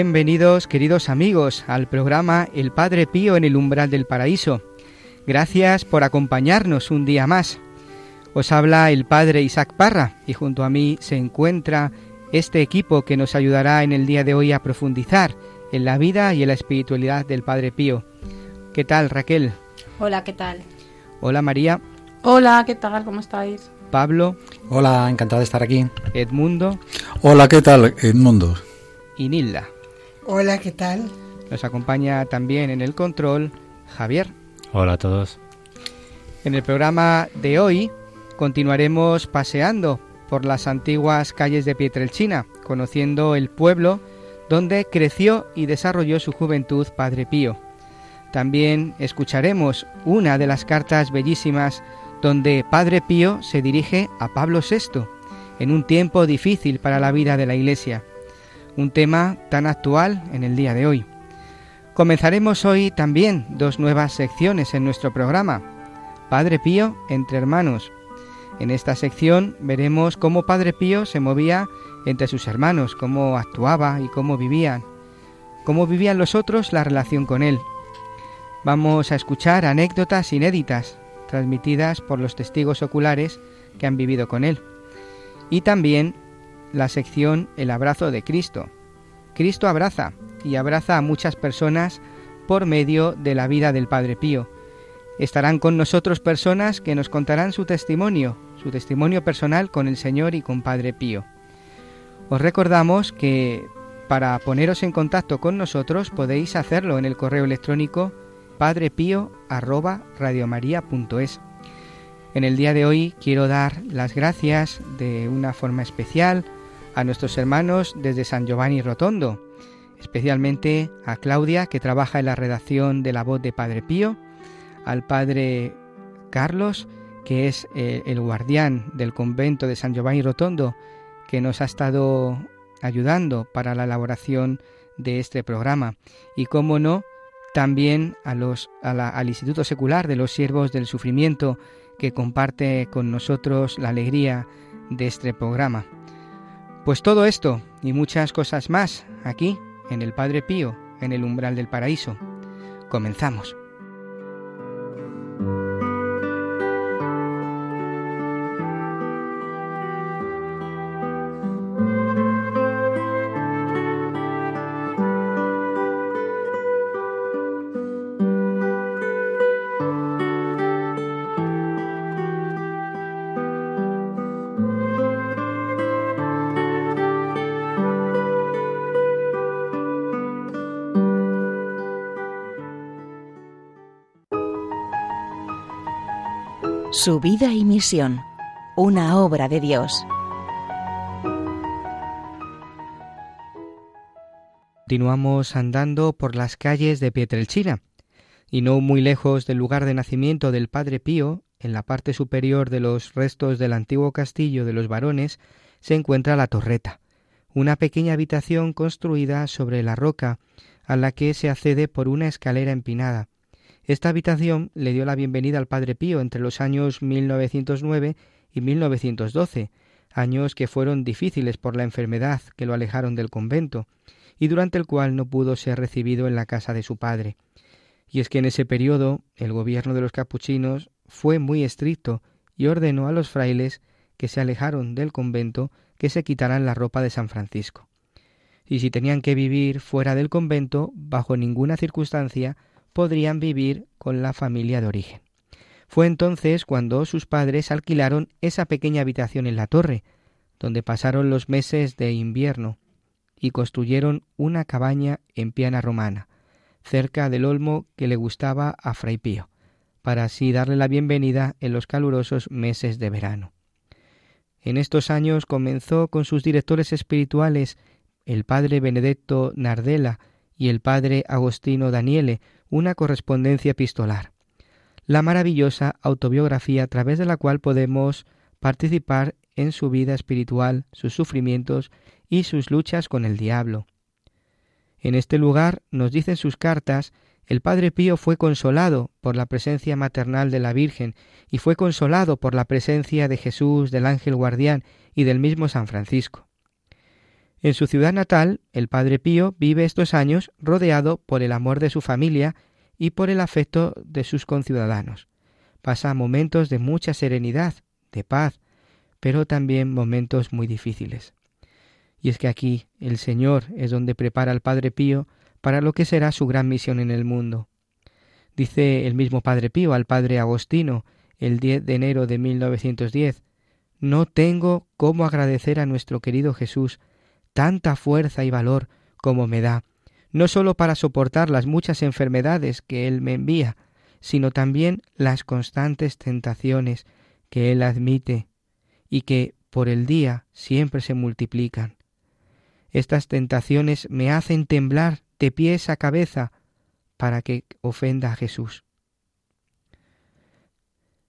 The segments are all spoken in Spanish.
Bienvenidos, queridos amigos, al programa El Padre Pío en el umbral del paraíso. Gracias por acompañarnos un día más. Os habla el Padre Isaac Parra y junto a mí se encuentra este equipo que nos ayudará en el día de hoy a profundizar en la vida y en la espiritualidad del Padre Pío. ¿Qué tal, Raquel? Hola, ¿qué tal? Hola, María. Hola, ¿qué tal? ¿Cómo estáis? Pablo. Hola, encantado de estar aquí. Edmundo. Hola, ¿qué tal, Edmundo? Y Nilda. Hola, ¿qué tal? Nos acompaña también en el control Javier. Hola a todos. En el programa de hoy continuaremos paseando por las antiguas calles de Pietrelcina, conociendo el pueblo donde creció y desarrolló su juventud Padre Pío. También escucharemos una de las cartas bellísimas donde Padre Pío se dirige a Pablo VI en un tiempo difícil para la vida de la Iglesia un tema tan actual en el día de hoy. Comenzaremos hoy también dos nuevas secciones en nuestro programa. Padre Pío entre hermanos. En esta sección veremos cómo Padre Pío se movía entre sus hermanos, cómo actuaba y cómo vivían, cómo vivían los otros la relación con él. Vamos a escuchar anécdotas inéditas transmitidas por los testigos oculares que han vivido con él. Y también la sección El abrazo de Cristo. Cristo abraza y abraza a muchas personas por medio de la vida del Padre Pío. Estarán con nosotros personas que nos contarán su testimonio, su testimonio personal con el Señor y con Padre Pío. Os recordamos que para poneros en contacto con nosotros podéis hacerlo en el correo electrónico padrepío@radiomaria.es. En el día de hoy quiero dar las gracias de una forma especial a nuestros hermanos desde San Giovanni Rotondo, especialmente a Claudia que trabaja en la redacción de la voz de Padre Pío, al Padre Carlos que es eh, el guardián del convento de San Giovanni Rotondo que nos ha estado ayudando para la elaboración de este programa y como no también a los, al Instituto Secular de los Siervos del Sufrimiento que comparte con nosotros la alegría de este programa. Pues todo esto y muchas cosas más aquí en el Padre Pío, en el umbral del paraíso. Comenzamos. Su vida y misión, una obra de Dios. Continuamos andando por las calles de Pietrelcina, y no muy lejos del lugar de nacimiento del Padre Pío, en la parte superior de los restos del antiguo castillo de los varones, se encuentra la torreta, una pequeña habitación construida sobre la roca, a la que se accede por una escalera empinada. Esta habitación le dio la bienvenida al Padre Pío entre los años 1909 y 1912, años que fueron difíciles por la enfermedad que lo alejaron del convento, y durante el cual no pudo ser recibido en la casa de su padre. Y es que en ese periodo el gobierno de los capuchinos fue muy estricto y ordenó a los frailes que se alejaron del convento que se quitaran la ropa de San Francisco. Y si tenían que vivir fuera del convento, bajo ninguna circunstancia podrían vivir con la familia de origen. Fue entonces cuando sus padres alquilaron esa pequeña habitación en la torre, donde pasaron los meses de invierno, y construyeron una cabaña en piana romana, cerca del olmo que le gustaba a Fray Pío, para así darle la bienvenida en los calurosos meses de verano. En estos años comenzó con sus directores espirituales, el padre Benedetto Nardella y el padre Agostino Daniele, una correspondencia epistolar. La maravillosa autobiografía a través de la cual podemos participar en su vida espiritual, sus sufrimientos y sus luchas con el diablo. En este lugar, nos dicen sus cartas, el Padre Pío fue consolado por la presencia maternal de la Virgen y fue consolado por la presencia de Jesús, del ángel guardián y del mismo San Francisco. En su ciudad natal, el Padre Pío vive estos años rodeado por el amor de su familia y por el afecto de sus conciudadanos. Pasa momentos de mucha serenidad, de paz, pero también momentos muy difíciles. Y es que aquí el Señor es donde prepara al Padre Pío para lo que será su gran misión en el mundo. Dice el mismo Padre Pío al Padre Agostino el 10 de enero de 1910, No tengo cómo agradecer a nuestro querido Jesús tanta fuerza y valor como me da, no sólo para soportar las muchas enfermedades que Él me envía, sino también las constantes tentaciones que Él admite y que por el día siempre se multiplican. Estas tentaciones me hacen temblar de pies a cabeza para que ofenda a Jesús.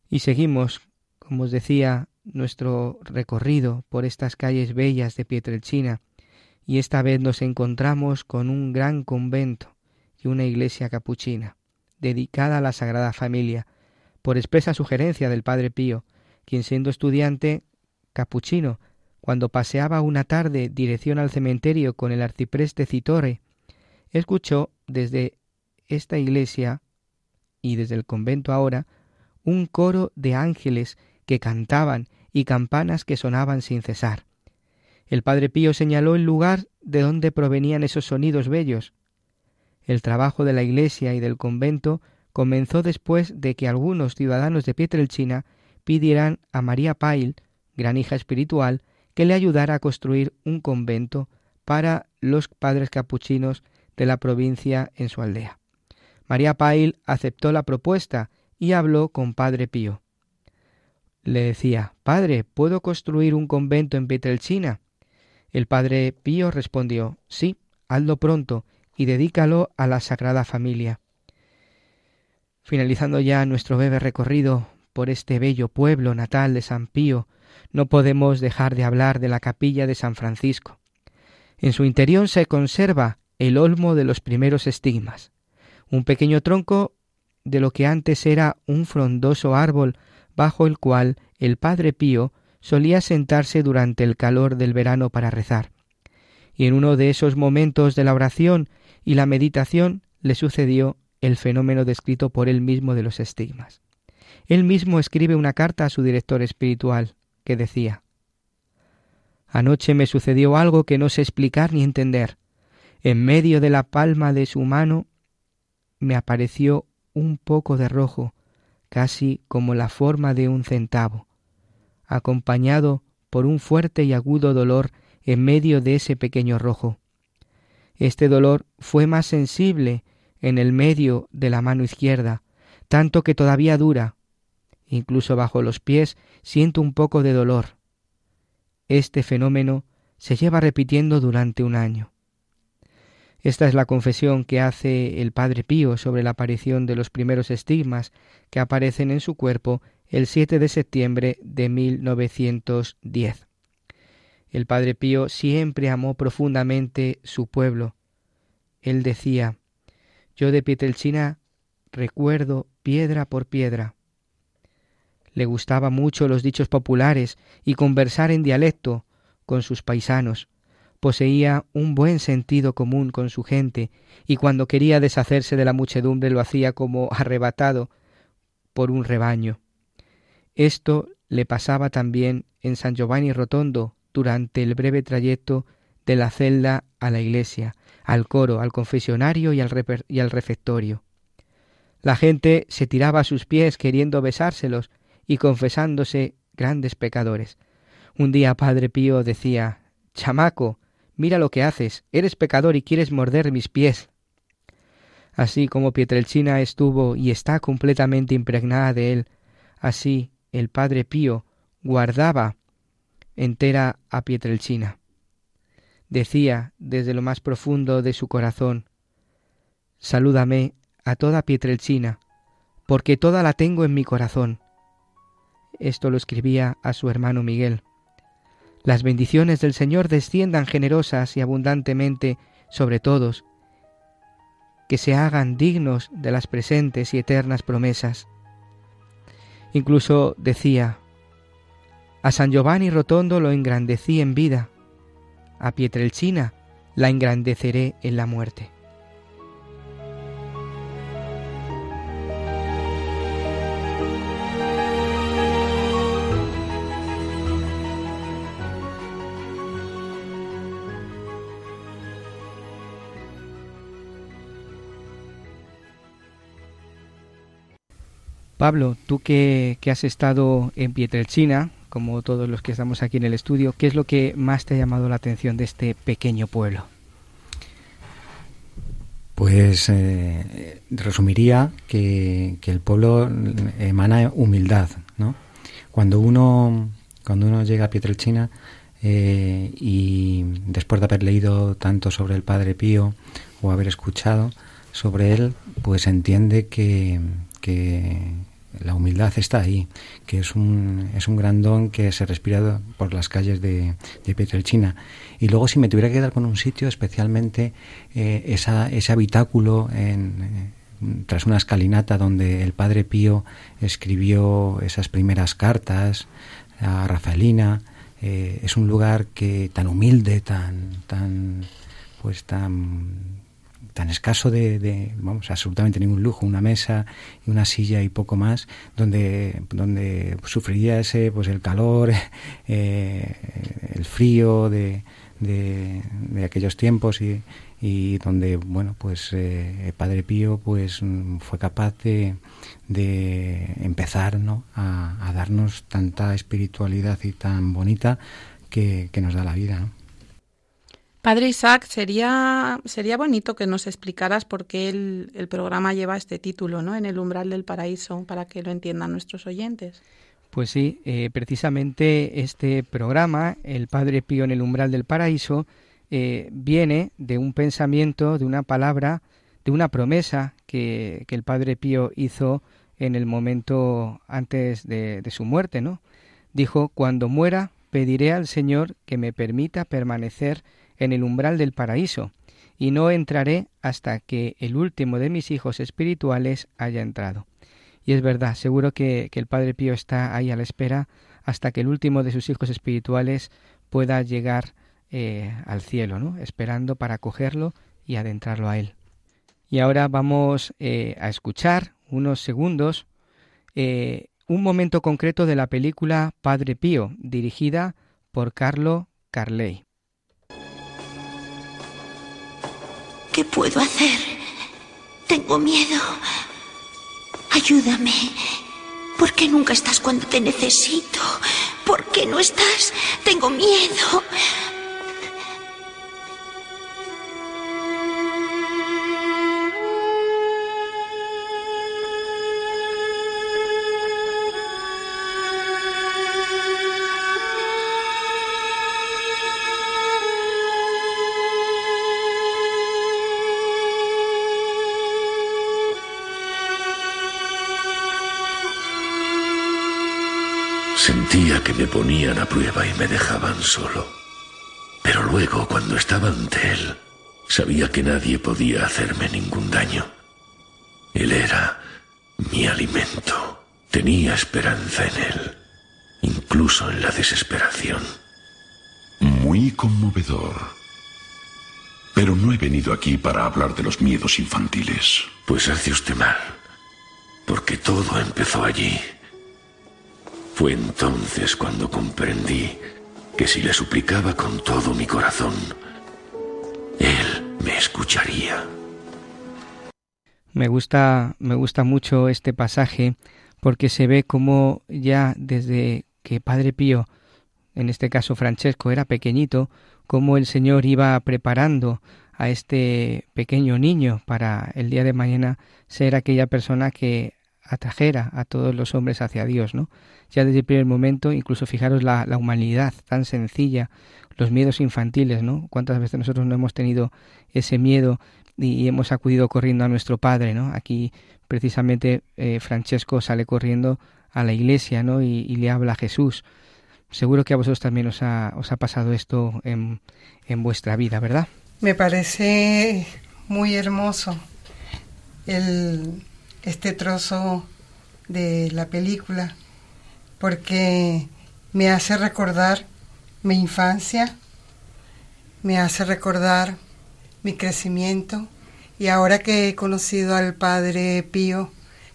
Y seguimos, como os decía, nuestro recorrido por estas calles bellas de Pietrelcina, y esta vez nos encontramos con un gran convento y una iglesia capuchina, dedicada a la Sagrada Familia, por expresa sugerencia del Padre Pío, quien siendo estudiante capuchino, cuando paseaba una tarde dirección al cementerio con el arcipreste Citore, escuchó desde esta iglesia y desde el convento ahora un coro de ángeles que cantaban y campanas que sonaban sin cesar. El padre Pío señaló el lugar de donde provenían esos sonidos bellos. El trabajo de la iglesia y del convento comenzó después de que algunos ciudadanos de Pietrelcina pidieran a María Pail, gran hija espiritual, que le ayudara a construir un convento para los padres capuchinos de la provincia en su aldea. María Pail aceptó la propuesta y habló con Padre Pío. Le decía, Padre, ¿puedo construir un convento en Pietrelcina? El Padre Pío respondió, Sí, hazlo pronto y dedícalo a la Sagrada Familia. Finalizando ya nuestro breve recorrido por este bello pueblo natal de San Pío, no podemos dejar de hablar de la capilla de San Francisco. En su interior se conserva el olmo de los primeros estigmas, un pequeño tronco de lo que antes era un frondoso árbol bajo el cual el Padre Pío solía sentarse durante el calor del verano para rezar. Y en uno de esos momentos de la oración y la meditación le sucedió el fenómeno descrito por él mismo de los estigmas. Él mismo escribe una carta a su director espiritual que decía Anoche me sucedió algo que no sé explicar ni entender. En medio de la palma de su mano me apareció un poco de rojo, casi como la forma de un centavo, acompañado por un fuerte y agudo dolor en medio de ese pequeño rojo. Este dolor fue más sensible en el medio de la mano izquierda, tanto que todavía dura. Incluso bajo los pies siento un poco de dolor. Este fenómeno se lleva repitiendo durante un año. Esta es la confesión que hace el Padre Pío sobre la aparición de los primeros estigmas que aparecen en su cuerpo el 7 de septiembre de 1910. El Padre Pío siempre amó profundamente su pueblo. Él decía, yo de Pietrelcina recuerdo piedra por piedra. Le gustaba mucho los dichos populares y conversar en dialecto con sus paisanos poseía un buen sentido común con su gente, y cuando quería deshacerse de la muchedumbre lo hacía como arrebatado por un rebaño. Esto le pasaba también en San Giovanni Rotondo durante el breve trayecto de la celda a la iglesia, al coro, al confesionario y al, refectorio. La gente se tiraba a sus pies queriendo besárselos y confesándose grandes pecadores. Un día Padre Pío decía Chamaco, mira lo que haces, eres pecador y quieres morder mis pies. Así como Pietrelcina estuvo y está completamente impregnada de él, así el Padre Pío guardaba entera a Pietrelcina. Decía desde lo más profundo de su corazón, Salúdame a toda Pietrelcina, porque toda la tengo en mi corazón. Esto lo escribía a su hermano Miguel. Las bendiciones del Señor desciendan generosas y abundantemente sobre todos, que se hagan dignos de las presentes y eternas promesas. Incluso decía, a San Giovanni Rotondo lo engrandecí en vida, a Pietrelcina la engrandeceré en la muerte. Pablo, tú que, has estado en Pietrelcina, como todos los que estamos aquí en el estudio, ¿qué es lo que más te ha llamado la atención de este pequeño pueblo? Pues eh, resumiría que, el pueblo emana humildad, ¿no? Cuando uno, cuando uno llega a Pietrelcina eh, y después de haber leído tanto sobre el Padre Pío o haber escuchado sobre él, pues entiende que, que la humildad está ahí, que es un, es un gran don que se respira por las calles de, de Pietrelcina. Y luego si me tuviera que quedar con un sitio, especialmente eh, esa, ese habitáculo en, eh, tras una escalinata donde el Padre Pío escribió esas primeras cartas a Rafaelina, eh, es un lugar que tan humilde, tan, tan, pues tan tan escaso de, vamos, absolutamente ningún lujo, una mesa y una silla y poco más, donde, donde sufriría ese, pues el calor, eh, el frío de, de, aquellos tiempos y, y donde, bueno, pues eh, Padre Pío pues fue capaz de, de empezar, ¿no? A, darnos tanta espiritualidad y tan bonita que, que nos da la vida. Padre Isaac, sería, sería bonito que nos explicaras por qué el, el, programa lleva este título, ¿no? En el umbral del paraíso, para que lo entiendan nuestros oyentes. Pues sí, eh, precisamente este programa, El Padre Pío en el umbral del paraíso, eh, viene de un pensamiento, de una palabra, de una promesa que, que el Padre Pío hizo en el momento antes de, de su muerte, ¿no? Dijo, cuando muera, pediré al Señor que me permita permanecer en el umbral del paraíso, y no entraré hasta que el último de mis hijos espirituales haya entrado. Y es verdad, seguro que, el Padre Pío está ahí a la espera hasta que el último de sus hijos espirituales pueda llegar eh, al cielo, ¿no? esperando para cogerlo y adentrarlo a él. Y ahora vamos eh, a escuchar unos segundos eh, un momento concreto de la película Padre Pío, dirigida por Carlo Carley. ¿Qué puedo hacer? Tengo miedo. Ayúdame. ¿Por qué nunca estás cuando te necesito? ¿Por qué no estás? Tengo miedo. Sentía que me ponían a prueba y me dejaban solo. Pero luego, cuando estaba ante él, sabía que nadie podía hacerme ningún daño. Él era mi alimento. Tenía esperanza en él, incluso en la desesperación. Muy conmovedor. Pero no he venido aquí para hablar de los miedos infantiles. Pues hace usted mal, porque todo empezó allí Fue entonces cuando comprendí que si le suplicaba con todo mi corazón, Él me escucharía. Me gusta, me gusta mucho este pasaje porque se ve como ya desde que Padre Pío, en este caso Francesco, era pequeñito, como el Señor iba preparando a este pequeño niño para el día de mañana ser aquella persona que atrajera a todos los hombres hacia Dios, ¿no? Ya desde el primer momento, incluso fijaros la, humanidad tan sencilla, los miedos infantiles, ¿no? Cuántas veces nosotros no hemos tenido ese miedo y, hemos acudido corriendo a nuestro Padre, ¿no? Aquí precisamente eh, Francesco sale corriendo a la iglesia, ¿no? Y, y, le habla a Jesús. Seguro que a vosotros también os ha, pasado esto en vuestra vida, ¿verdad? Me parece muy hermoso el este trozo de la película porque me hace recordar mi infancia, me hace recordar mi crecimiento y ahora que he conocido al Padre Pío,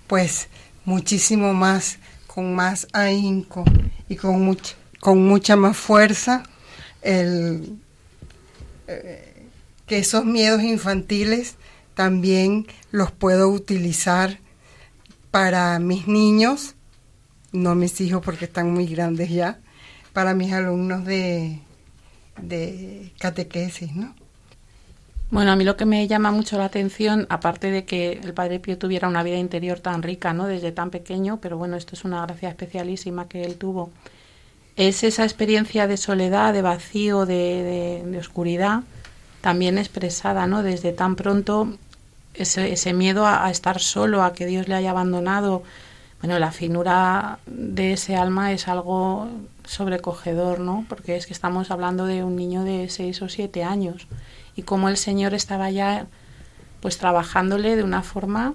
pues muchísimo más, con más ahínco y con, con mucha más fuerza, el, eh, que esos miedos infantiles también los puedo utilizar para mis niños, no mis hijos porque están muy grandes ya, para mis alumnos de, de catequesis, ¿no? Bueno, a mí lo que me llama mucho la atención, aparte de que el Padre Pío tuviera una vida interior tan rica, ¿no? Desde tan pequeño, pero bueno, esto es una gracia especialísima que él tuvo, es esa experiencia de soledad, de vacío, de, de, de oscuridad, también expresada, ¿no? Desde tan pronto ese, ese miedo a, estar solo, a que Dios le haya abandonado. Bueno, la finura de ese alma es algo sobrecogedor, ¿no? Porque es que estamos hablando de un niño de seis o siete años y cómo el Señor estaba ya pues trabajándole de una forma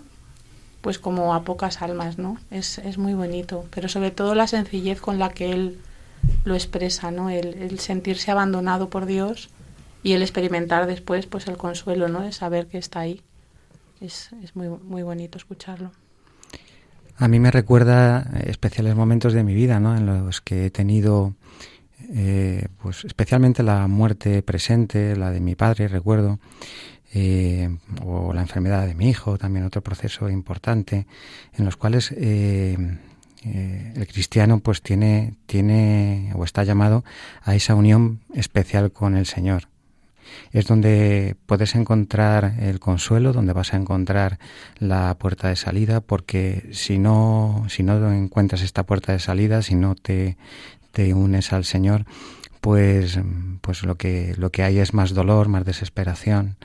pues como a pocas almas, ¿no? Es, es muy bonito, pero sobre todo la sencillez con la que él lo expresa, ¿no? El, el sentirse abandonado por Dios y el experimentar después pues el consuelo, ¿no? De saber que está ahí es, es muy, muy bonito escucharlo. A mí me recuerda especiales momentos de mi vida, ¿no? En los que he tenido, eh, pues especialmente la muerte presente, la de mi padre, recuerdo, eh, o la enfermedad de mi hijo, también otro proceso importante, en los cuales eh, eh, el cristiano pues tiene, tiene o está llamado a esa unión especial con el Señor es donde puedes encontrar el consuelo, donde vas a encontrar la puerta de salida, porque si no, si no encuentras esta puerta de salida, si no te, te unes al Señor, pues, pues lo que, lo que hay es más dolor, más desesperación.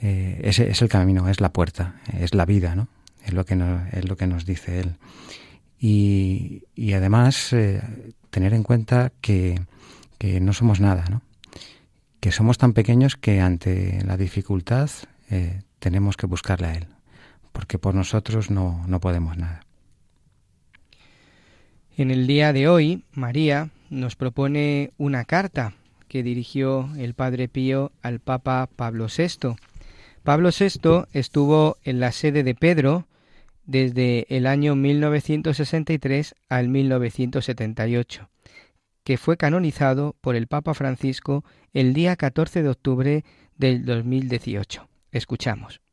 Eh, ese es el camino, es la puerta, es la vida, ¿no? Es lo que nos, es lo que nos dice él. Y, y además eh, tener en cuenta que, que no somos nada, ¿no? Que somos tan pequeños que ante la dificultad eh, tenemos que buscarle a Él, porque por nosotros no, no podemos nada. En el día de hoy, María nos propone una carta que dirigió el Padre Pío al Papa Pablo VI. Pablo VI estuvo en la sede de Pedro desde el año 1963 al 1978 que fue canonizado por el Papa Francisco el día 14 de octubre del 2018. Escuchamos.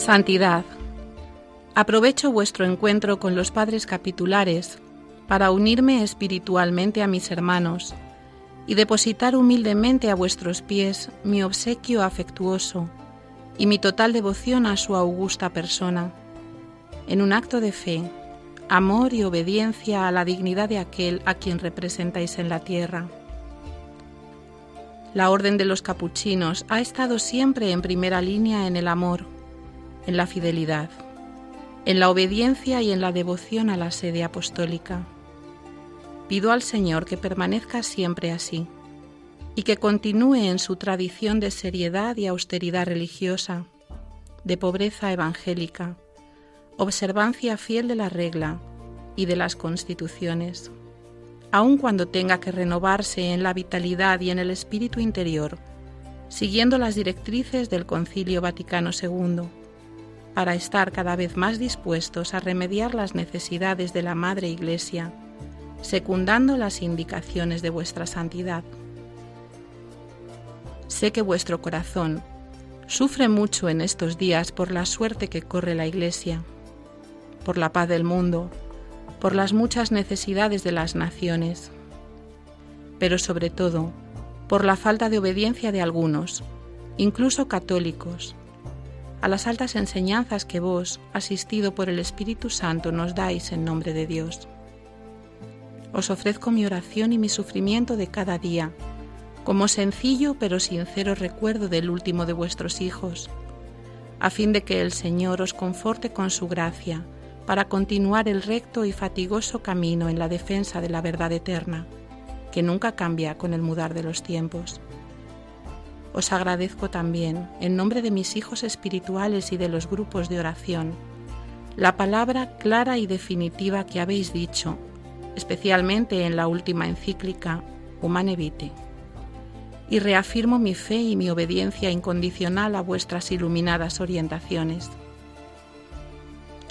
Santidad. Aprovecho vuestro encuentro con los padres capitulares para unirme espiritualmente a mis hermanos y depositar humildemente a vuestros pies mi obsequio afectuoso y mi total devoción a su augusta persona, en un acto de fe, amor y obediencia a la dignidad de aquel a quien representáis en la tierra. La Orden de los Capuchinos ha estado siempre en primera línea en el amor, en la fidelidad, en la obediencia y en la devoción a la sede apostólica. Pido al Señor que permanezca siempre así y que continúe en su tradición de seriedad y austeridad religiosa, de pobreza evangélica, observancia fiel de la regla y de las constituciones, aun cuando tenga que renovarse en la vitalidad y en el espíritu interior, siguiendo las directrices del Concilio Vaticano II, para estar cada vez más dispuestos a remediar las necesidades de la Madre Iglesia, secundando las indicaciones de vuestra santidad. Sé que vuestro corazón sufre mucho en estos días por la suerte que corre la Iglesia, por la paz del mundo, por las muchas necesidades de las naciones, pero sobre todo por la falta de obediencia de algunos, incluso católicos, a las altas enseñanzas que vos, asistido por el Espíritu Santo, nos dais en nombre de Dios. Os ofrezco mi oración y mi sufrimiento de cada día, como sencillo pero sincero recuerdo del último de vuestros hijos, a fin de que el Señor os conforte con su gracia para continuar el recto y fatigoso camino en la defensa de la verdad eterna, que nunca cambia con el mudar de los tiempos. Os agradezco también, en nombre de mis hijos espirituales y de los grupos de oración, la palabra clara y definitiva que habéis dicho, especialmente en la última encíclica Humane Vitae y reafirmo mi fe y mi obediencia incondicional a vuestras iluminadas orientaciones.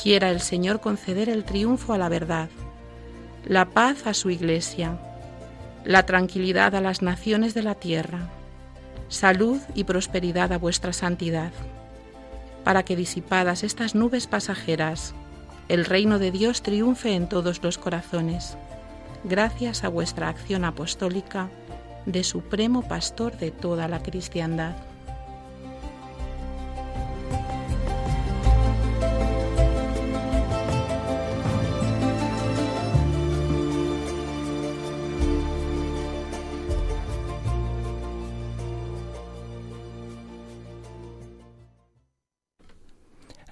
Quiera el Señor conceder el triunfo a la verdad, la paz a su Iglesia, la tranquilidad a las naciones de la tierra, salud y prosperidad a vuestra santidad, para que disipadas estas nubes pasajeras, el reino de Dios triunfe en todos los corazones, gracias a vuestra acción apostólica de supremo pastor de toda la cristiandad.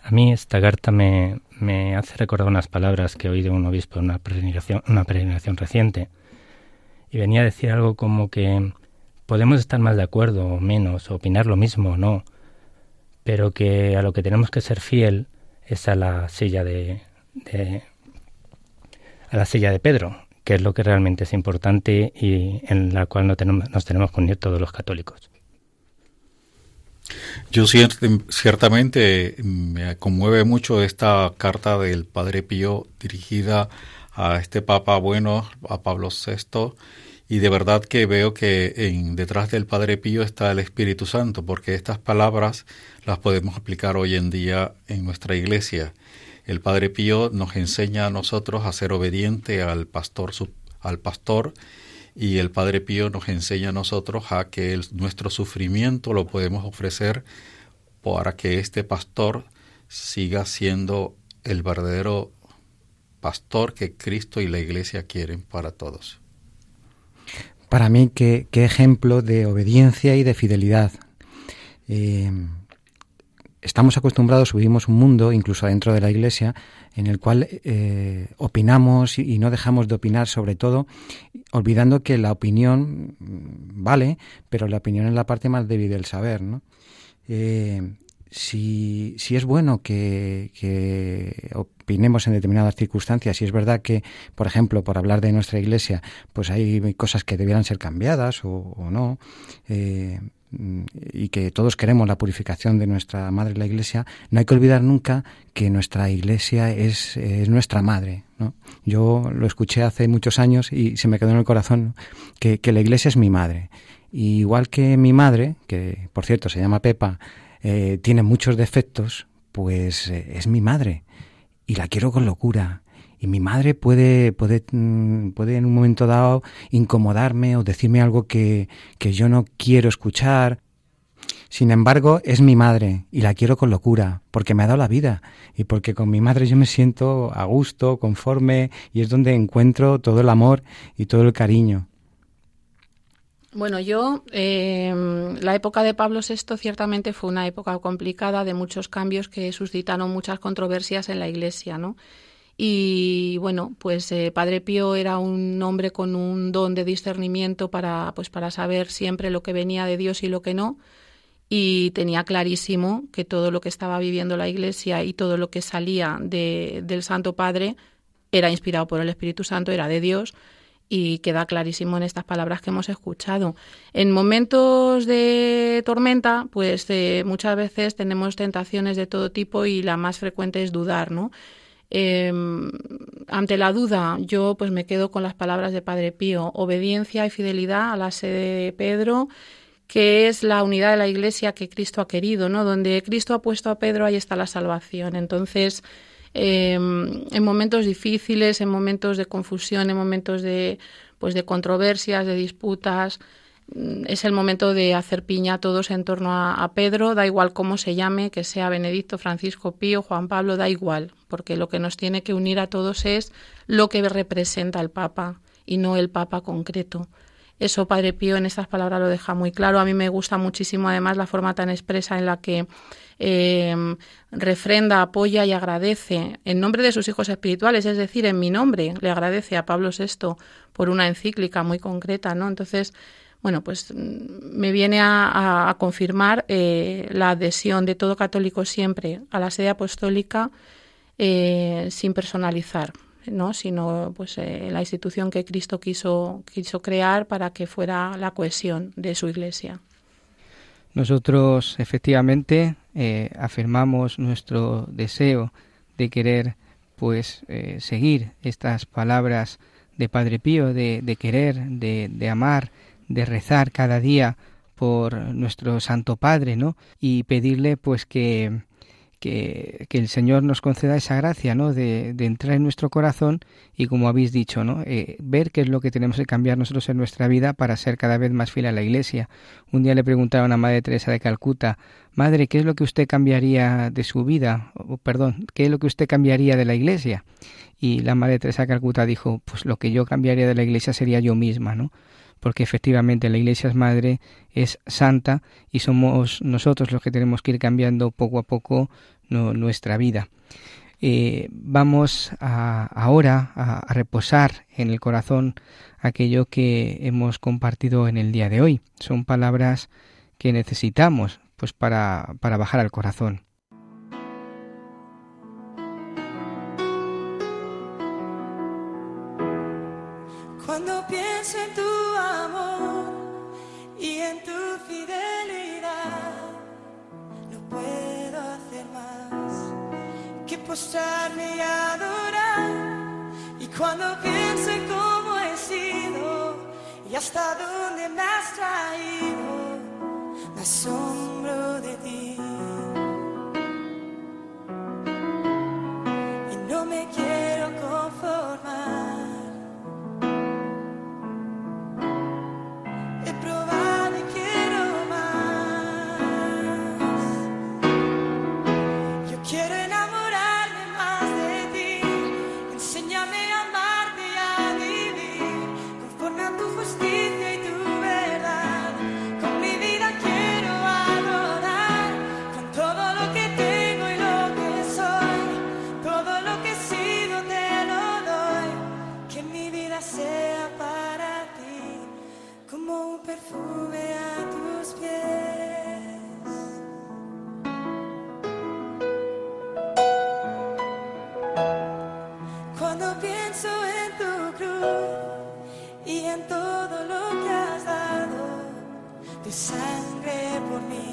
A mí esta carta me, me, hace recordar unas palabras que oí de un obispo en una peregrinación, una reciente, y venía a decir algo como que podemos estar más de acuerdo o menos, opinar lo mismo o no, pero que a lo que tenemos que ser fiel es a la silla de, a la silla de Pedro, que es lo que realmente es importante y en la cual no tenemos, nos tenemos que unir todos los católicos. Yo ciertamente me conmueve mucho esta carta del Padre Pío dirigida a este Papa bueno, a Pablo VI, y de verdad que veo que en, detrás del Padre Pío está el Espíritu Santo, porque estas palabras las podemos aplicar hoy en día en nuestra iglesia. El Padre Pío nos enseña a nosotros a ser obediente al pastor, al pastor y el Padre Pío nos enseña a nosotros a que nuestro sufrimiento lo podemos ofrecer para que este pastor siga siendo el verdadero pastor que Cristo y la Iglesia quieren para todos. Para mí, qué, ejemplo de obediencia y de fidelidad. Eh, estamos acostumbrados, vivimos un mundo, incluso dentro de la Iglesia, en el cual eh, opinamos y, no dejamos de opinar sobre todo, olvidando que la opinión mm, vale, pero la opinión es la parte más débil del saber. ¿no? Eh, si, si es bueno que, que, opinemos en determinadas circunstancias, si es verdad que, por ejemplo, por hablar de nuestra iglesia, pues hay cosas que debieran ser cambiadas o, no, eh, y que todos queremos la purificación de nuestra madre la iglesia, no hay que olvidar nunca que nuestra iglesia es, es nuestra madre. ¿no? Yo lo escuché hace muchos años y se me quedó en el corazón que, que la iglesia es mi madre. Y igual que mi madre, que por cierto se llama Pepa, eh, tiene muchos defectos, pues eh, es mi madre y la quiero con locura. Y mi madre puede, puede, mm, puede en un momento dado incomodarme o decirme algo que, que yo no quiero escuchar. Sin embargo, es mi madre y la quiero con locura, porque me ha dado la vida y porque con mi madre yo me siento a gusto, conforme y es donde encuentro todo el amor y todo el cariño. Bueno, yo, eh, la época de Pablo VI ciertamente fue una época complicada de muchos cambios que suscitaron muchas controversias en la Iglesia, ¿no? Y bueno, pues eh, Padre Pío era un hombre con un don de discernimiento para, pues, para saber siempre lo que venía de Dios y lo que no. Y tenía clarísimo que todo lo que estaba viviendo la Iglesia y todo lo que salía de, del Santo Padre era inspirado por el Espíritu Santo, era de Dios y queda clarísimo en estas palabras que hemos escuchado. En momentos de tormenta, pues eh, muchas veces tenemos tentaciones de todo tipo y la más frecuente es dudar, ¿no? Em, ante la duda, yo pues me quedo con las palabras de Padre Pío, obediencia y fidelidad a la sede de Pedro, que es la unidad de la Iglesia que Cristo ha querido, ¿no? Donde Cristo ha puesto a Pedro, ahí está la salvación. Entonces, Em, en momentos difíciles, en momentos de confusión, en momentos de, pues de controversias, de disputas. Mm, es el momento de hacer piña todos en torno a, Pedro, da igual cómo se llame, que sea Benedicto, Francisco Pío, Juan Pablo, da igual, porque lo que nos tiene que unir a todos es lo que representa el Papa y no el Papa concreto. Eso Padre Pío en estas palabras lo deja muy claro. A mí me gusta muchísimo además la forma tan expresa en la que Em, refrenda, apoya y agradece en nombre de sus hijos espirituales, es decir, en mi nombre, le agradece a Pablo VI por una encíclica muy concreta, ¿no? Entonces, bueno, pues mm, me viene a, confirmar eh, la adhesión de todo católico siempre a la sede apostólica eh, sin personalizar, ¿no? sino pues eh, la institución que Cristo quiso, quiso crear para que fuera la cohesión de su iglesia. Nosotros efectivamente afirmamos nuestro deseo de querer pues seguir estas palabras de Padre Pío, de, querer, de, amar, de rezar cada día por nuestro Santo Padre, ¿no? Y pedirle pues que, que, el Señor nos conceda esa gracia, ¿no? De, entrar en nuestro corazón y, como habéis dicho, ¿no? Eh, ver qué es lo que tenemos que cambiar nosotros en nuestra vida para ser cada vez más fiel a la Iglesia. Un día le preguntaron a Madre Teresa de Calcuta, Madre, ¿qué es lo que usted cambiaría de su vida? O, perdón, ¿qué es lo que usted cambiaría de la Iglesia? Y la Madre Teresa de Calcuta dijo, pues lo que yo cambiaría de la Iglesia sería yo misma, ¿no? Porque efectivamente la Iglesia es madre, es santa y somos nosotros los que tenemos que ir cambiando poco a poco nuestra vida. Eh, vamos ahora a, reposar en el corazón aquello que hemos compartido en el día de hoy. Son palabras que necesitamos pues para, para bajar al corazón. Que postrarme y adorar. Y cuando pienso en cómo he sido y hasta dónde me has traído, me asombro de ti. A tus pies, cuando pienso en tu cruz y en todo lo que has dado, tu sangre por mí.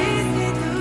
Tu justicia y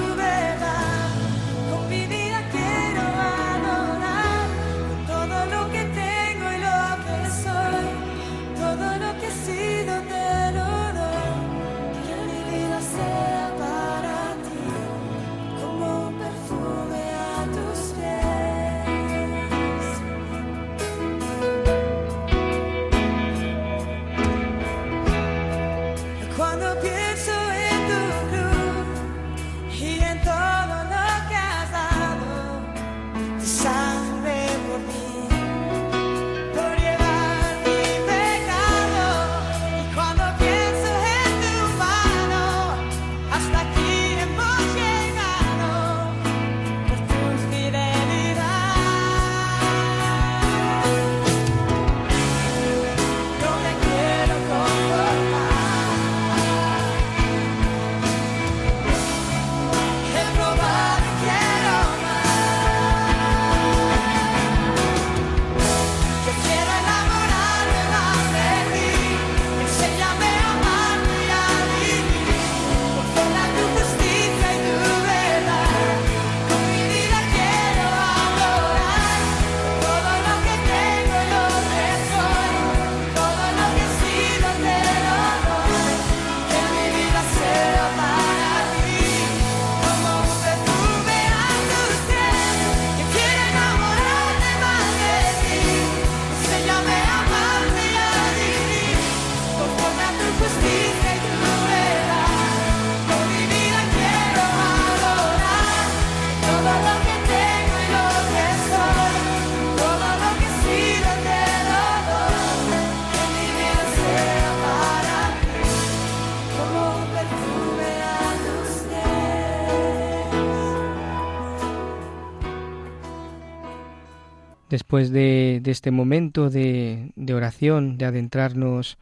Después de, este momento de, oración, de adentrarnos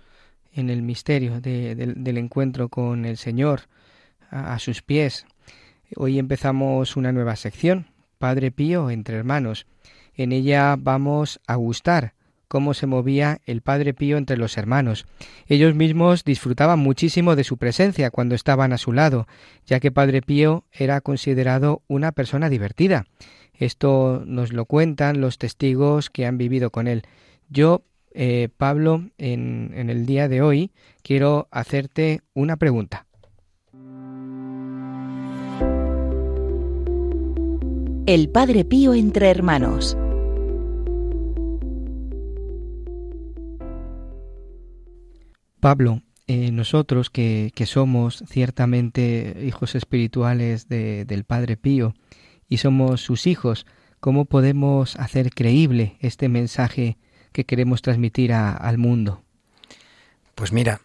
en el misterio de- del- encuentro con el Señor a sus pies, hoy empezamos una nueva sección, Padre Pío entre hermanos. En ella vamos a gustar cómo se movía el Padre Pío entre los hermanos. Ellos mismos disfrutaban muchísimo de su presencia cuando estaban a su lado, ya que Padre Pío era considerado una persona divertida. Esto nos lo cuentan los testigos que han vivido con él. Yo, eh, Pablo, en, en el día de hoy quiero hacerte una pregunta. El Padre Pío entre hermanos. Pablo, eh, nosotros que, que somos ciertamente hijos espirituales de- del Padre Pío y somos sus hijos, ¿cómo podemos hacer creíble este mensaje que queremos transmitir al mundo? Pues mira,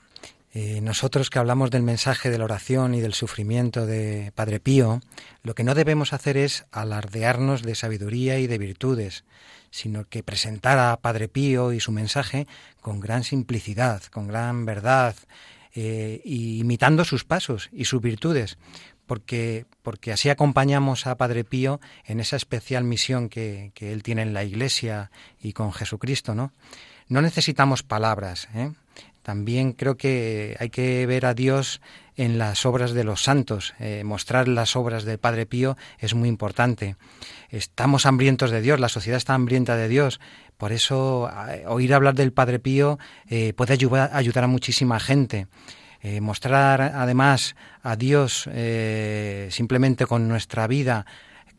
eh, nosotros que hablamos del mensaje de la oración y del sufrimiento de Padre Pío, lo que no debemos hacer es alardearnos de sabiduría y de virtudes, sino que presentar a Padre Pío y su mensaje con gran simplicidad, con gran verdad, eh, y imitando sus pasos y sus virtudes, porque, porque así acompañamos a Padre Pío en esa especial misión que, que él tiene en la Iglesia y con Jesucristo, ¿no? No necesitamos palabras, ¿eh? También creo que hay que ver a Dios en las obras de los santos. Eh, mostrar las obras del Padre Pío es muy importante. Estamos hambrientos de Dios, la sociedad está hambrienta de Dios. Por eso eh, oír hablar del Padre Pío puede ayudar, ayudar a muchísima gente. Eh, mostrar además a Dios eh, simplemente con nuestra vida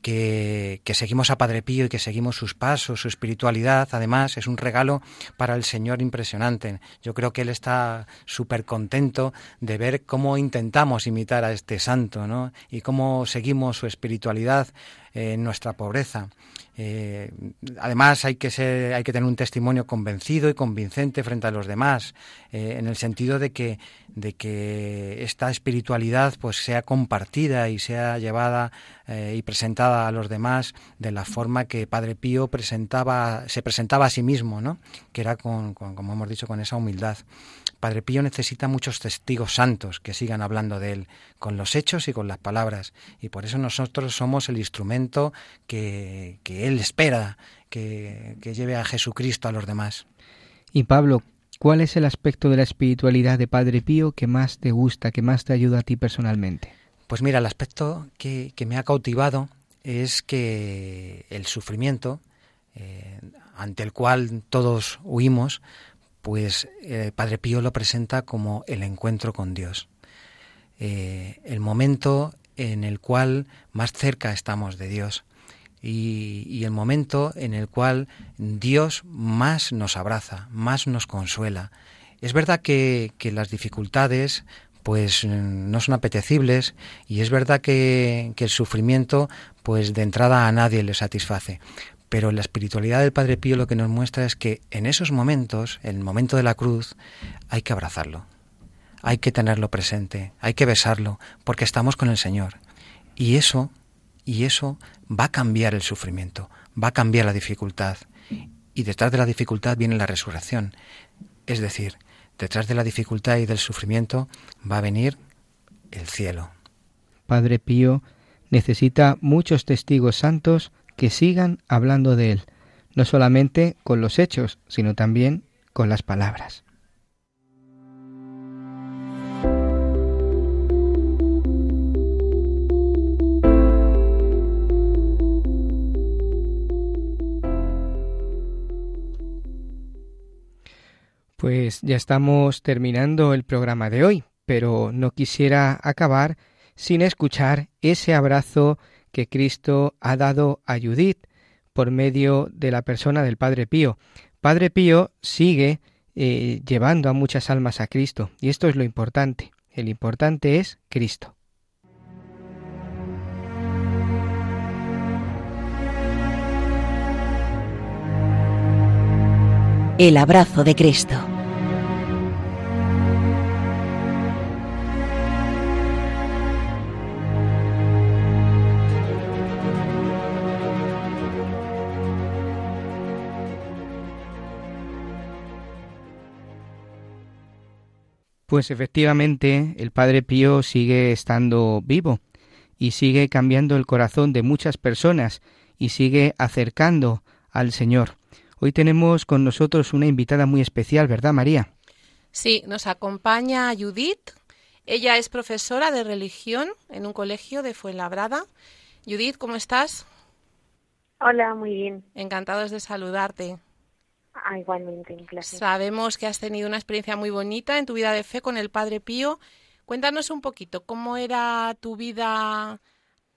que, que, seguimos a Padre Pío y que seguimos sus pasos, su espiritualidad, además es un regalo para el Señor impresionante. Yo creo que Él está súper contento de ver cómo intentamos imitar a este santo, ¿no? Y cómo seguimos su espiritualidad en nuestra pobreza. Eh, además hay que ser, hay que tener un testimonio convencido y convincente frente a los demás, eh, en el sentido de que, de que esta espiritualidad pues sea compartida y sea llevada eh, y presentada a los demás de la forma que Padre Pío presentaba, se presentaba a sí mismo, ¿no? que era con, con, como hemos dicho, con esa humildad. Padre Pío necesita muchos testigos santos que sigan hablando de él, con los hechos y con las palabras. Y por eso nosotros somos el instrumento que, que él espera que, que lleve a Jesucristo a los demás. Y Pablo, ¿cuál es el aspecto de la espiritualidad de Padre Pío que más te gusta, que más te ayuda a ti personalmente? Pues mira, el aspecto que, que me ha cautivado es que el sufrimiento, eh, ante el cual todos huimos, pues eh, Padre Pío lo presenta como el encuentro con Dios. Eh, el momento en el cual más cerca estamos de Dios y, el momento en el cual Dios más nos abraza, más nos consuela. Es verdad que, las dificultades pues no son apetecibles y es verdad que, que el sufrimiento pues de entrada a nadie le satisface. Pero la espiritualidad del Padre Pío lo que nos muestra es que en esos momentos, en el momento de la cruz, hay que abrazarlo, hay que tenerlo presente, hay que besarlo, porque estamos con el Señor. Y eso, y eso va a cambiar el sufrimiento, va a cambiar la dificultad. Y detrás de la dificultad viene la resurrección. Es decir, detrás de la dificultad y del sufrimiento va a venir el cielo. Padre Pío necesita muchos testigos santos que sigan hablando de Él, no solamente con los hechos, sino también con las palabras. Pues ya estamos terminando el programa de hoy, pero no quisiera acabar sin escuchar ese abrazo que Cristo ha dado a Judith por medio de la persona del Padre Pío. Padre Pío sigue eh, llevando a muchas almas a Cristo y esto es lo importante. El importante es Cristo. El abrazo de Cristo. Pues efectivamente el Padre Pío sigue estando vivo y sigue cambiando el corazón de muchas personas y sigue acercando al Señor. Hoy tenemos con nosotros una invitada muy especial, ¿verdad, María? Sí, nos acompaña Judith. Ella es profesora de religión en un colegio de Fuenlabrada. Judith, ¿cómo estás? Hola, muy bien. Encantados de saludarte. Ah, igualmente, un placer. Sabemos que has tenido una experiencia muy bonita en tu vida de fe con el Padre Pío. Cuéntanos un poquito, ¿cómo era tu vida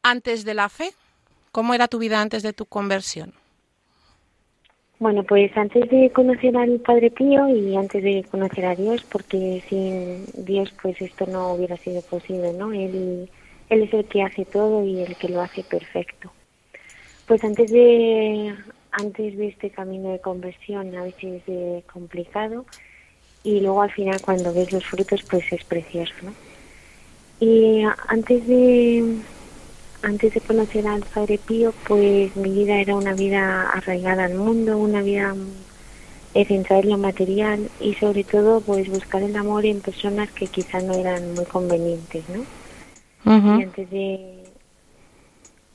antes de la fe? ¿Cómo era tu vida antes de tu conversión? Bueno, pues antes de conocer al Padre Pío y antes de conocer a Dios, porque sin Dios pues esto no hubiera sido posible, ¿no? Él, él es el que hace todo y el que lo hace perfecto. Pues antes de antes de este camino de conversión a veces es complicado y luego al final cuando ves los frutos pues es precioso, ¿no? Y antes de antes de conocer al Padre Pío, pues mi vida era una vida arraigada al mundo, una vida centrada en lo material y sobre todo pues buscar el amor en personas que quizás no eran muy convenientes, ¿no? Uh -huh. Y antes de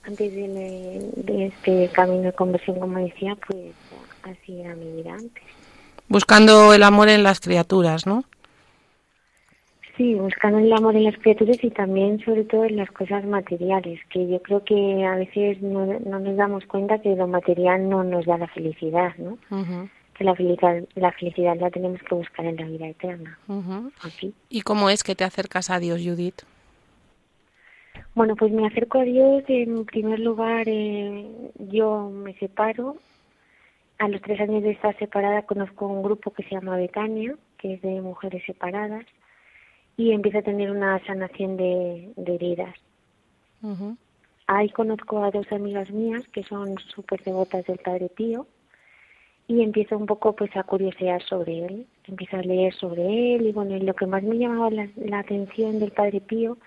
antes de, de, este camino de conversión, como decía, pues así era mi vida antes. Buscando el amor en las criaturas, ¿no? Sí, buscando el amor en las criaturas y también, sobre todo, en las cosas materiales, que yo creo que a veces no, no nos damos cuenta que lo material no nos da la felicidad, ¿no? Uh -huh. Que la felicidad, la felicidad la tenemos que buscar en la vida eterna. Uh -huh. Aquí. ¿Y cómo es que te acercas a Dios, Judith? Bueno, pues me acerco a Dios. En primer lugar, eh, yo me separo. A los tres años de estar separada conozco un grupo que se llama Betania, que es de mujeres separadas, y empiezo a tener una sanación de, de heridas. Uh -huh. ahí conozco a dos amigas mías que son súper devotas del Padre Pío y empiezo un poco pues a curiosear sobre él, empiezo a leer sobre él y bueno, y lo que más me llamaba la, la atención del Padre Pío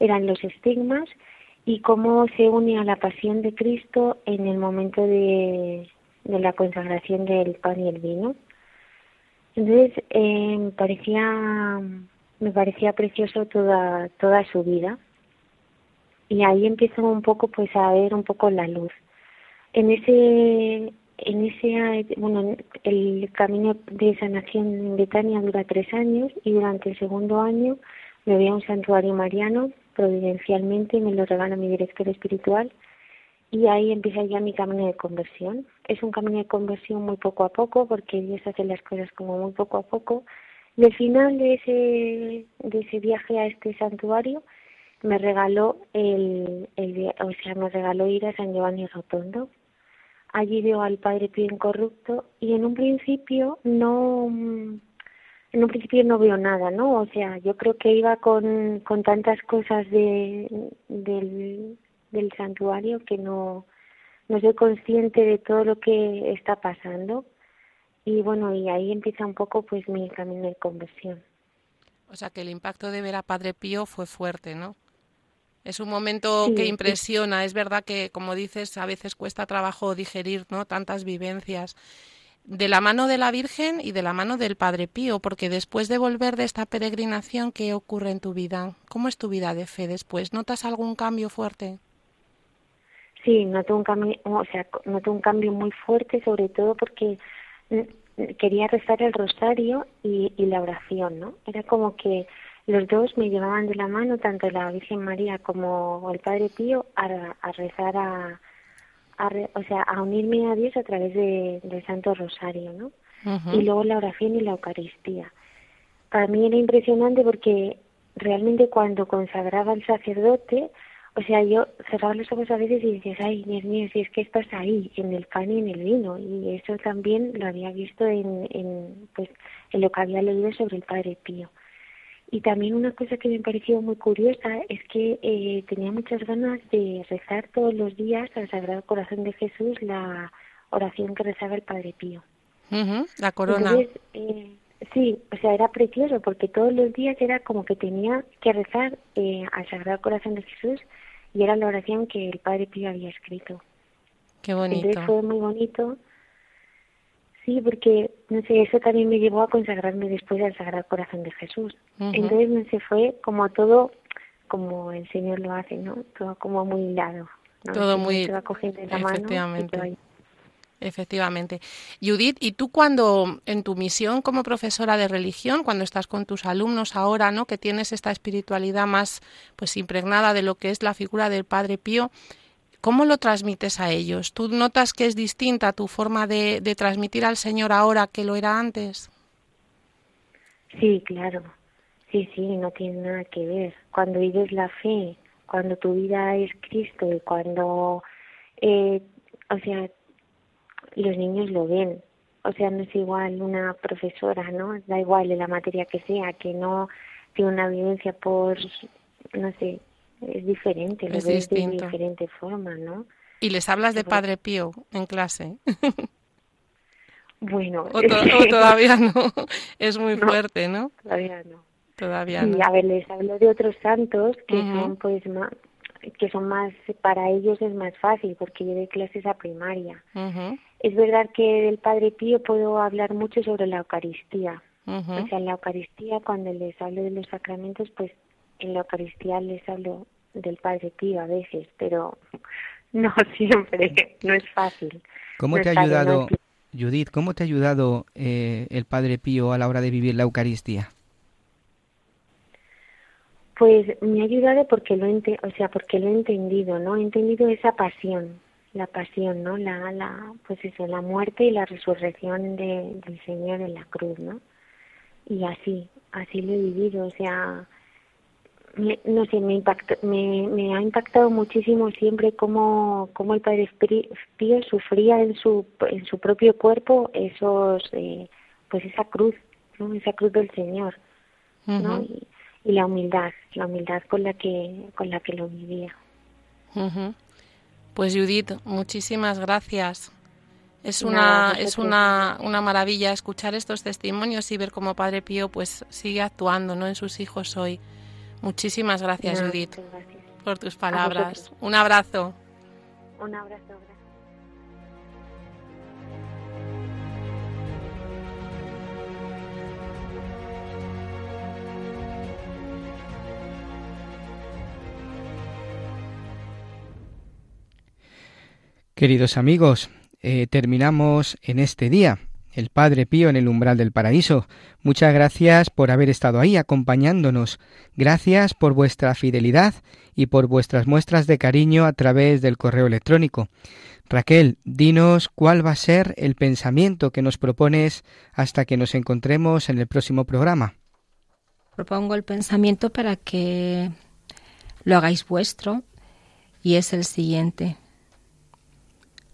eran los estigmas y cómo se une a la pasión de Cristo en el momento de, de la consagración del pan y el vino. Entonces eh, me parecía me parecía precioso toda toda su vida y ahí empiezo un poco pues a ver un poco la luz. En ese en ese bueno el camino de sanación en Betania dura tres años y durante el segundo año me voy a un santuario mariano providencialmente me lo regala mi director espiritual y ahí empieza ya mi camino de conversión. Es un camino de conversión muy poco a poco porque Dios hace las cosas como muy poco a poco y al final de ese de ese viaje a este santuario me regaló el, o sea me regaló ir a San Giovanni Rotondo allí veo al Padre Pío incorrupto y en un principio no en un principio no veo nada, ¿no? O sea, yo creo que iba con, con tantas cosas de, del, del santuario que no, no soy consciente de todo lo que está pasando. Y bueno, y ahí empieza un poco pues mi camino de conversión. O sea que el impacto de ver a Padre Pío fue fuerte, ¿no? Es un momento Sí, que sí. impresiona. Es verdad que, como dices, a veces cuesta trabajo digerir, ¿no? Tantas vivencias. De la mano de la Virgen y de la mano del Padre Pío, porque después de volver de esta peregrinación, ¿qué ocurre en tu vida? ¿Cómo es tu vida de fe después? ¿Notas algún cambio fuerte? Sí, noto un cambio, o sea, noto un cambio muy fuerte, sobre todo porque quería rezar el rosario y, y la oración, ¿no? Era como que los dos me llevaban de la mano, tanto la Virgen María como el Padre Pío, a, a rezar a, a re- o sea, a unirme a Dios a través de, del Santo Rosario, ¿no? Y luego la oración y la Eucaristía. Para mí era impresionante porque realmente cuando consagraba al sacerdote, o sea, yo cerraba los ojos a veces y decías, ay, Dios mío, si es que estás ahí, en el pan y en el vino. Y eso también lo había visto en, en, pues, en lo que había leído sobre el Padre Pío. Y también una cosa que me pareció muy curiosa es que eh, tenía muchas ganas de rezar todos los días al Sagrado Corazón de Jesús la oración que rezaba el Padre Pío. La corona. Entonces, eh, sí, o sea, era precioso porque todos los días era como que tenía que rezar eh, al Sagrado Corazón de Jesús y era la oración que el Padre Pío había escrito. Qué bonito. Entonces fue muy bonito. Sí, porque, no sé, eso también me llevó a consagrarme después al Sagrado Corazón de Jesús. Entonces, no sé, fue como todo, como el Señor lo hace, ¿no? Todo como muy hilado. ¿no? Todo muy- te va cogiendo de la mano y te efectivamente. va Efectivamente. Judith, ¿y tú cuando en tu misión como profesora de religión, cuando estás con tus alumnos ahora, ¿no? que tienes esta espiritualidad más pues impregnada de lo que es la figura del Padre Pío, ¿cómo lo transmites a ellos? ¿Tú notas que es distinta tu forma de, transmitir al Señor ahora que lo era antes? Sí, claro. Sí, sí, no tiene nada que ver. Cuando vives la fe, cuando tu vida es Cristo y cuando, eh, o sea, los niños lo ven. O sea, no es igual una profesora, ¿no? Da igual de la materia que sea, que no tiene una vivencia por, no sé, es diferente, lo Es ves de diferente forma, ¿no? Y les hablas de Padre Pío en clase. Bueno, o, to- o todavía no. Es muy No. fuerte, ¿no? Todavía no. Todavía no. a ver, les hablo de otros santos que son pues más, que son más, para ellos es más fácil porque yo doy clases a primaria. Es verdad que del Padre Pío puedo hablar mucho sobre la Eucaristía. O sea, en la Eucaristía, cuando les hablo de los sacramentos, pues en la Eucaristía les hablo del Padre Pío a veces, pero no siempre, no es fácil. ¿Cómo No te ha fácil, ayudado, Judith, cómo te ha ayudado eh, el Padre Pío a la hora de vivir la Eucaristía? Pues me ha ayudado porque lo he, ente- o sea, porque lo he entendido, ¿no? He entendido esa pasión, la pasión, ¿no? La, la, pues eso, la muerte y la resurrección de, del Señor en la cruz, ¿no? Y así, así lo he vivido, o sea, me- no sé, me, impactó, me, me ha impactado muchísimo siempre cómo, cómo el Padre Pío sufría en su, en su propio cuerpo esos, eh, pues esa cruz, ¿no? Esa cruz del Señor. Y, y la humildad, la humildad con la que, con la que lo vivía. Pues Judith, muchísimas gracias. Es una, es una, una maravilla escuchar estos testimonios y ver cómo Padre Pío pues sigue actuando ¿no? en sus hijos hoy. Muchísimas gracias, Judith, gracias. por tus palabras. Un abrazo. Un abrazo. gracias. Queridos amigos, eh, terminamos en este día. El Padre Pío en el umbral del paraíso. Muchas gracias por haber estado ahí acompañándonos. Gracias por vuestra fidelidad y por vuestras muestras de cariño a través del correo electrónico. Raquel, dinos cuál va a ser el pensamiento que nos propones hasta que nos encontremos en el próximo programa. Propongo el pensamiento para que lo hagáis vuestro y es el siguiente.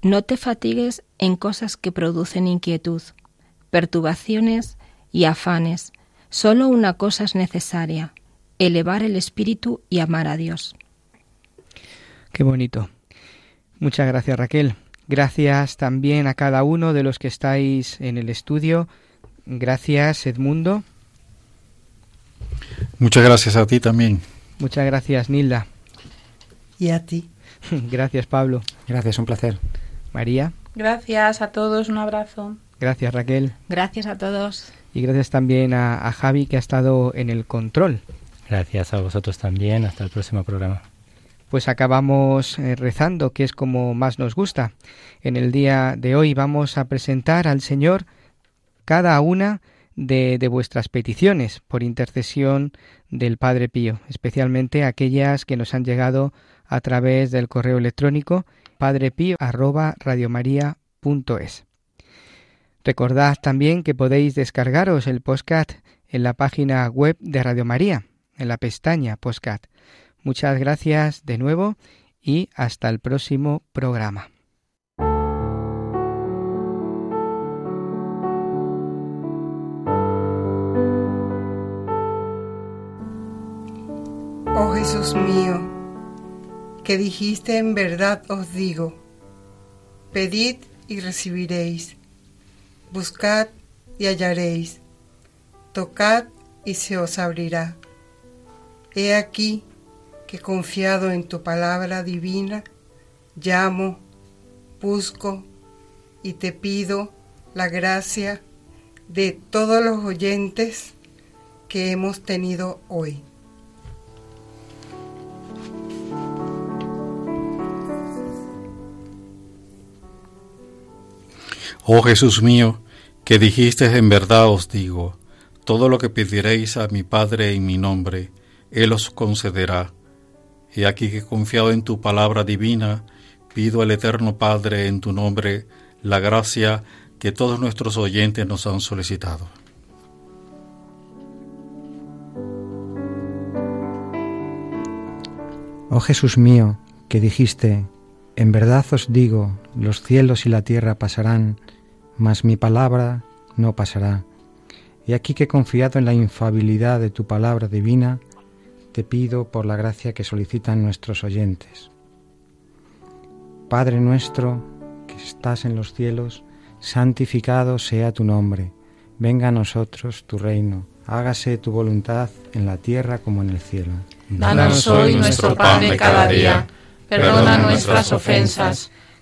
No te fatigues en cosas que producen inquietud, perturbaciones y afanes. Solo una cosa es necesaria, elevar el espíritu y amar a Dios. Qué bonito. Muchas gracias Raquel. Gracias también a cada uno de los que estáis en el estudio. Gracias Edmundo. Muchas gracias a ti también. Muchas gracias Nilda. Y a ti. Gracias Pablo. Gracias, un placer. María. Gracias a todos, un abrazo. Gracias Raquel. Gracias a todos. Y gracias también a, a Javi que ha estado en el control. Gracias a vosotros también. Hasta el próximo programa. Pues acabamos eh, rezando, que es como más nos gusta. En el día de hoy vamos a presentar al Señor cada una de, de vuestras peticiones por intercesión del Padre Pío, especialmente aquellas que nos han llegado a través del correo electrónico padrepío@radiomaria.es. Recordad también que podéis descargaros el podcast en la página web de Radio María, en la pestaña podcast. Muchas gracias de nuevo y hasta el próximo programa. Oh Jesús mío, que dijiste en verdad os digo, pedid y recibiréis, buscad y hallaréis, tocad y se os abrirá. He aquí que confiado en tu palabra divina, llamo, busco y te pido la gracia de todos los oyentes que hemos tenido hoy. Oh Jesús mío, que dijiste en verdad os digo, todo lo que pediréis a mi Padre en mi nombre, Él os concederá. Y aquí que confiado en tu palabra divina, pido al Eterno Padre en tu nombre la gracia que todos nuestros oyentes nos han solicitado. Oh Jesús mío, que dijiste, en verdad os digo, los cielos y la tierra pasarán, mas mi palabra no pasará. Y aquí que confiado en la infabilidad de tu palabra divina, te pido por la gracia que solicitan nuestros oyentes. Padre nuestro, que estás en los cielos, santificado sea tu nombre, venga a nosotros tu reino, hágase tu voluntad en la tierra como en el cielo. Danos hoy nuestro pan de cada día. Perdona nuestras ofensas,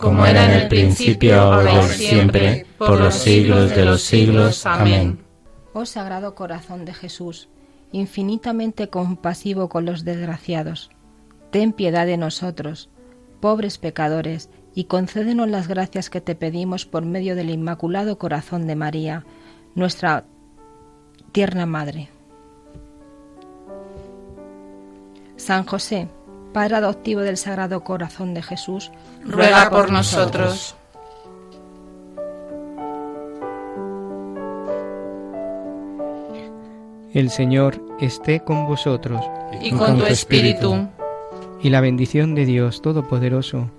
Como era en el principio, ahora y siempre, por los siglos de los siglos. Amén. Oh Sagrado Corazón de Jesús, infinitamente compasivo con los desgraciados, ten piedad de nosotros, pobres pecadores, y concédenos las gracias que te pedimos por medio del Inmaculado Corazón de María, nuestra tierna Madre. San José, Padre adoptivo del Sagrado Corazón de Jesús, ruega por nosotros. El Señor esté con vosotros. Y con tu espíritu. Y la bendición de Dios Todopoderoso,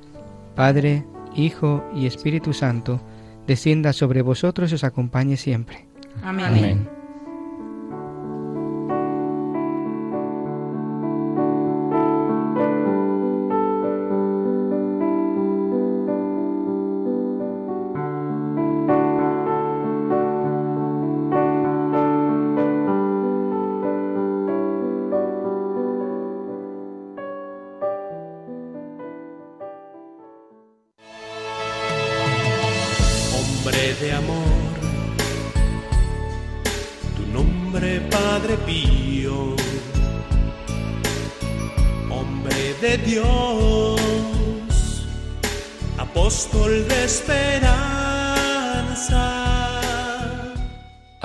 Padre, Hijo y Espíritu Santo, descienda sobre vosotros y os acompañe siempre. Amén. Hombre